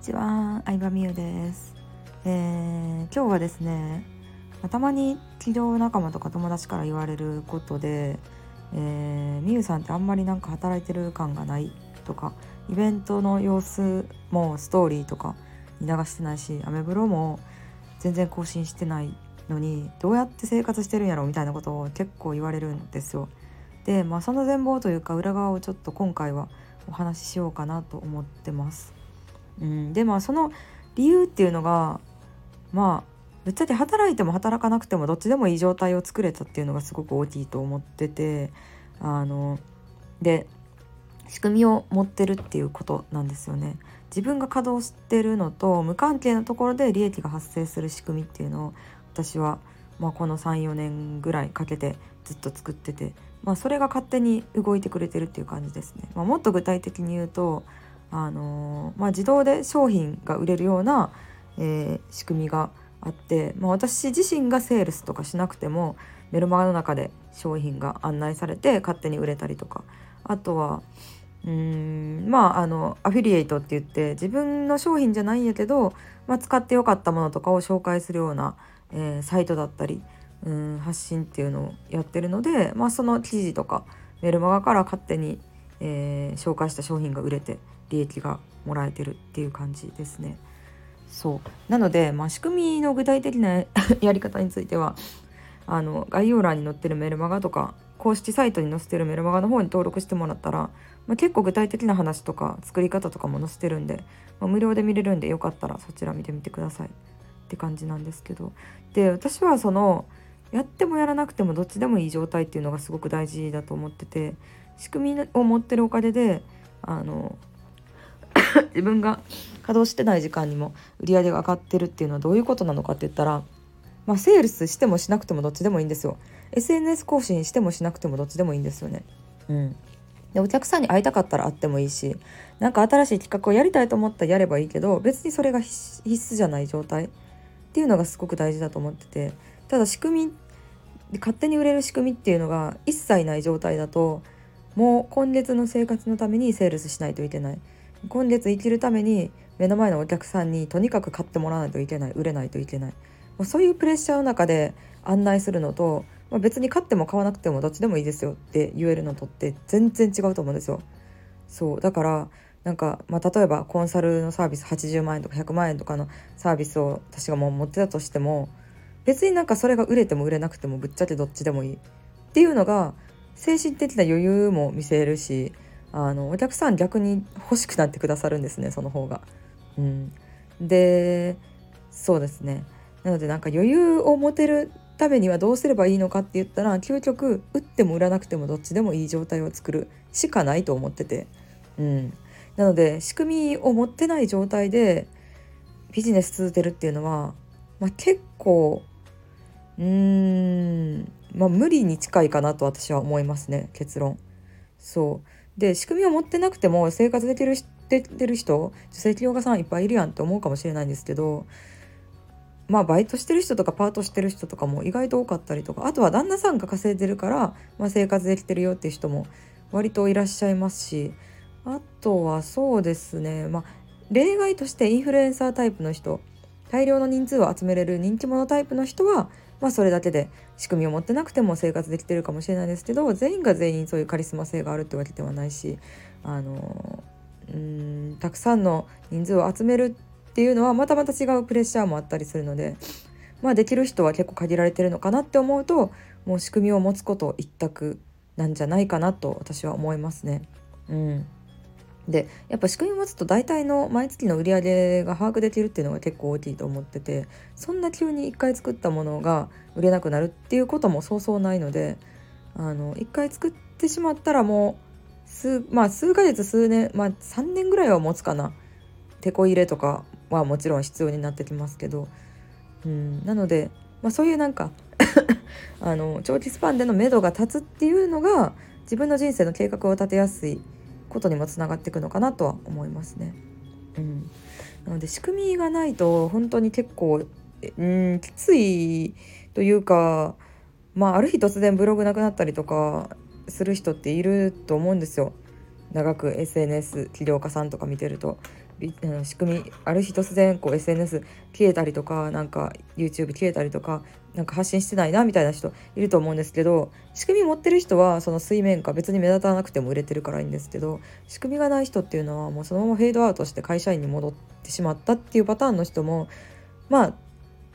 ちは、相葉美優です、えー、今日はですねたまに企業仲間とか友達から言われることで、えー、美優さんってあんまりなんか働いてる感がないとかイベントの様子もストーリーとかに流してないしアメブロも全然更新してないのにどうやって生活してるんやろみたいなことを結構言われるんですよ。でまあその全貌というか裏側をちょっと今回はお話ししようかなと思ってます。うん、でまあその理由っていうのがまあぶっちゃけ働いても働かなくてもどっちでもいい状態を作れたっていうのがすごく大きいと思っててあので仕組みを持ってるっていうことなんですよね。自分が稼働してるのと無関係なところで利益が発生する仕組みっていうのを私は、まあ、この34年ぐらいかけてずっと作ってて、まあ、それが勝手に動いてくれてるっていう感じですね。まあ、もっと具体的に言うとあのまあ、自動で商品が売れるような、えー、仕組みがあって、まあ、私自身がセールスとかしなくてもメルマガの中で商品が案内されて勝手に売れたりとか。あとはうんまああのアフィリエイトって言って自分の商品じゃないんやけど、まあ、使ってよかったものとかを紹介するような、えー、サイトだったりうん発信っていうのをやってるので、まあ、その記事とかメルマガから勝手に、えー、紹介した商品が売れて利益がもらえてるっていう感じですね。そう。なので、まあ、仕組みの具体的な やり方についてはあの概要欄に載ってるメルマガとか公式サイトに載せてるメルマガの方に登録してもらったら、まあ、結構具体的な話とか作り方とかも載せてるんで、まあ、無料で見れるんでよかったらそちら見てみてください。って感じなんですけど。で私はそのやってもやらなくてもどっちでもいい状態っていうのがすごく大事だと思ってて仕組みを持ってるおかげであの 自分が稼働してない時間にも売り上げが上がってるっていうのはどういうことなのかって言ったら、まあ、セールスしてもしなくてもどっちでもいいんですよ。SNS 更新してもしなくてもどっちでもいいんですよね。うん、でお客さんに会いたかったら会ってもいいし何か新しい企画をやりたいと思ったらやればいいけど別にそれが必須じゃない状態っていうのがすごく大事だと思っててただ仕組み勝手に売れる仕組みっていうのが一切ない状態だともう今月の生活のためにセールスしないといけない。今月生きるために目の前のお客さんにとにかく買ってもらわないといけない。売れないといけない。もうそういうプレッシャーの中で案内するのと、まあ、別に買っても買わなくてもどっちでもいいですよって言えるのとって全然違うと思うんですよ。そうだからなんか、まあ、例えばコンサルのサービス80万円とか100万円とかのサービスを私がもう持ってたとしても別になんかそれが売れても売れなくてもぶっちゃけどっちでもいい。っていうのが精神的な余裕も見せるしあのお客さん逆に欲しくなってくださるんですねその方が。うん、でそうですね。なのでなんか余裕を持てるためにはどうすればいいのかって言ったら究極打っても売らなくてもどっちでもいい状態を作るしかないと思ってて、うん、なので仕組みを持ってない状態でビジネス続けるっていうのは、まあ、結構うーんまあ無理に近いかなと私は思いますね結論。そうで仕組みを持ってなくても生活できるでてる人女性起業家さんいっぱいいるやんって思うかもしれないんですけどまあバイトしてる人とかパートしてる人とかも意外と多かったりとかあとは旦那さんが稼いでるから、まあ、生活できてるよっていう人も割といらっしゃいますしあとはそうですねまあ例外としてインフルエンサータイプの人大量の人数を集めれる人気者タイプの人はまあそれだけで仕組みを持ってなくても生活できてるかもしれないですけど全員が全員そういうカリスマ性があるってわけではないしあのうんたくさんの人数を集めるっていうのはまたまた違うプレッシャーもあったりするのでまあできる人は結構限られてるのかなって思うともう仕組みを持つこと一択なんじゃないかなと私は思いますね。うんでやっぱ仕組みを持つと大体の毎月の売り上げが把握できるっていうのが結構大きいと思っててそんな急に1回作ったものが売れなくなるっていうこともそうそうないのであの1回作ってしまったらもう数,、まあ、数ヶ月数年、まあ、3年ぐらいは持つかな。手こ入れとかはもちろん必要になってきますけど、うん、なので、まあ、そういうなんか あの長期スパンでの目処が立つっていうのが自分の人生の計画を立てやすいことにもつながっていくのかなとは思いますね。うん、なので仕組みがないと本当に結構うんきついというかまあある日突然ブログなくなったりとかする人っていると思うんですよ。長く SNS 起業家さんとか見てると。仕組みある日突然こう SNS 消えたりとかなんか YouTube 消えたりとかなんか発信してないなみたいな人いると思うんですけど仕組み持ってる人はその水面下別に目立たなくても売れてるからいいんですけど仕組みがない人っていうのはもうそのままフェードアウトして会社員に戻ってしまったっていうパターンの人もまあ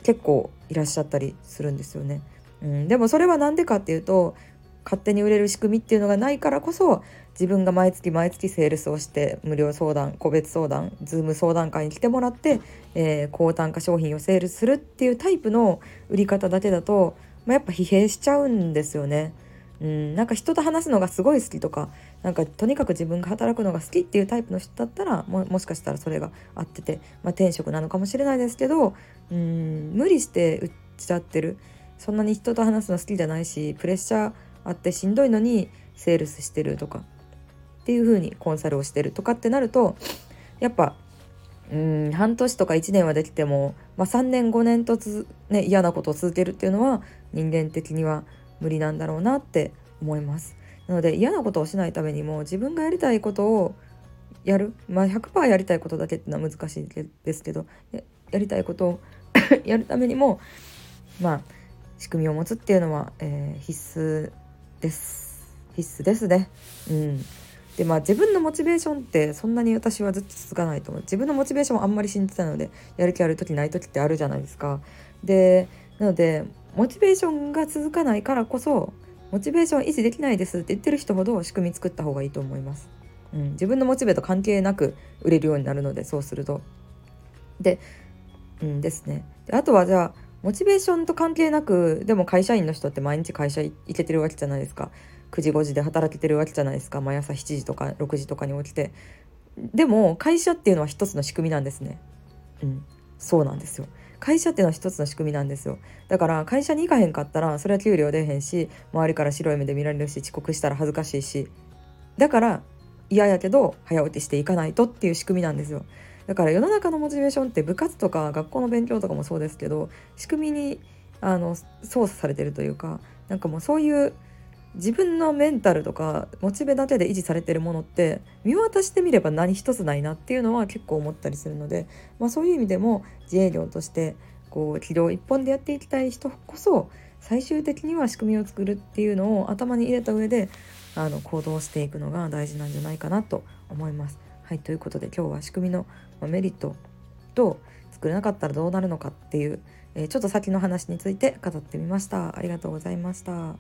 結構いらっしゃったりするんですよね。うん、でもそれは何でかっていうと勝手に売れる仕組みっていうのがないからこそ自分が毎月毎月セールスをして無料相談個別相談 Zoom 相談会に来てもらって、えー、高単価商品をセールスするっていうタイプの売り方だけだと、まあ、やっぱ疲弊しちゃうんですよね。うん、なんか人と話すのがすごい好きとかなんかとにかく自分が働くのが好きっていうタイプの人だったらももしかしたらそれが合ってて、まあ、転職なのかもしれないですけどうん無理して売っちゃってるそんなに人と話すの好きじゃないしプレッシャーあってしんどいのにセールスしてるとかっていう風にコンサルをしてるとかってなるとやっぱうん半年とか1年はできても、まあ、3年5年とつ、ね、嫌なことを続けるっていうのは人間的には無理なんだろうなって思います。なので嫌なことをしないためにも自分がやりたいことをやる、まあ、100%やりたいことだけっていうのは難しいですけどやりたいことを やるためにもまあ仕組みを持つっていうのは、えー、必須です。必須ですね。うん。でまあ自分のモチベーションってそんなに私はずっと続かないと思う。自分のモチベーションあんまり信じてたのでやる気ある時ない時ってあるじゃないですか。でなのでモチベーションが続かないからこそモチベーション維持できないですって言ってる人ほど仕組み作った方がいいと思います、うん、自分のモチベと関係なく売れるようになるのでそうすると。でうんですね。であとはじゃあモチベーションと関係なくでも会社員の人って毎日会社行けてるわけじゃないですか。9時5時で働けてるわけじゃないですか。毎朝7時とか6時とかに起きて。でも会社っていうのは一つの仕組みなんですね。うん。そうなんですよ。会社っていうのは一つの仕組みなんですよ。だから会社に行かへんかったらそれは給料出へんし周りから白い目で見られるし遅刻したら恥ずかしいし。だから嫌やけど早起きしていかないとっていう仕組みなんですよ。だから世の中のモチベーションって部活とか学校の勉強とかもそうですけど仕組みにあの操作されてるというかなんかもうそういう自分のメンタルとかモチベだけで維持されてるものって見渡してみれば何一つないなっていうのは結構思ったりするので、まあ、そういう意味でも自営業としてこう軌道一本でやっていきたい人こそ最終的には仕組みを作るっていうのを頭に入れた上であの行動していくのが大事なんじゃないかなと思います。はいということで今日は仕組みのメリットと作れなかったらどうなるのかっていう、えー、ちょっと先の話について語ってみました。ありがとうございました。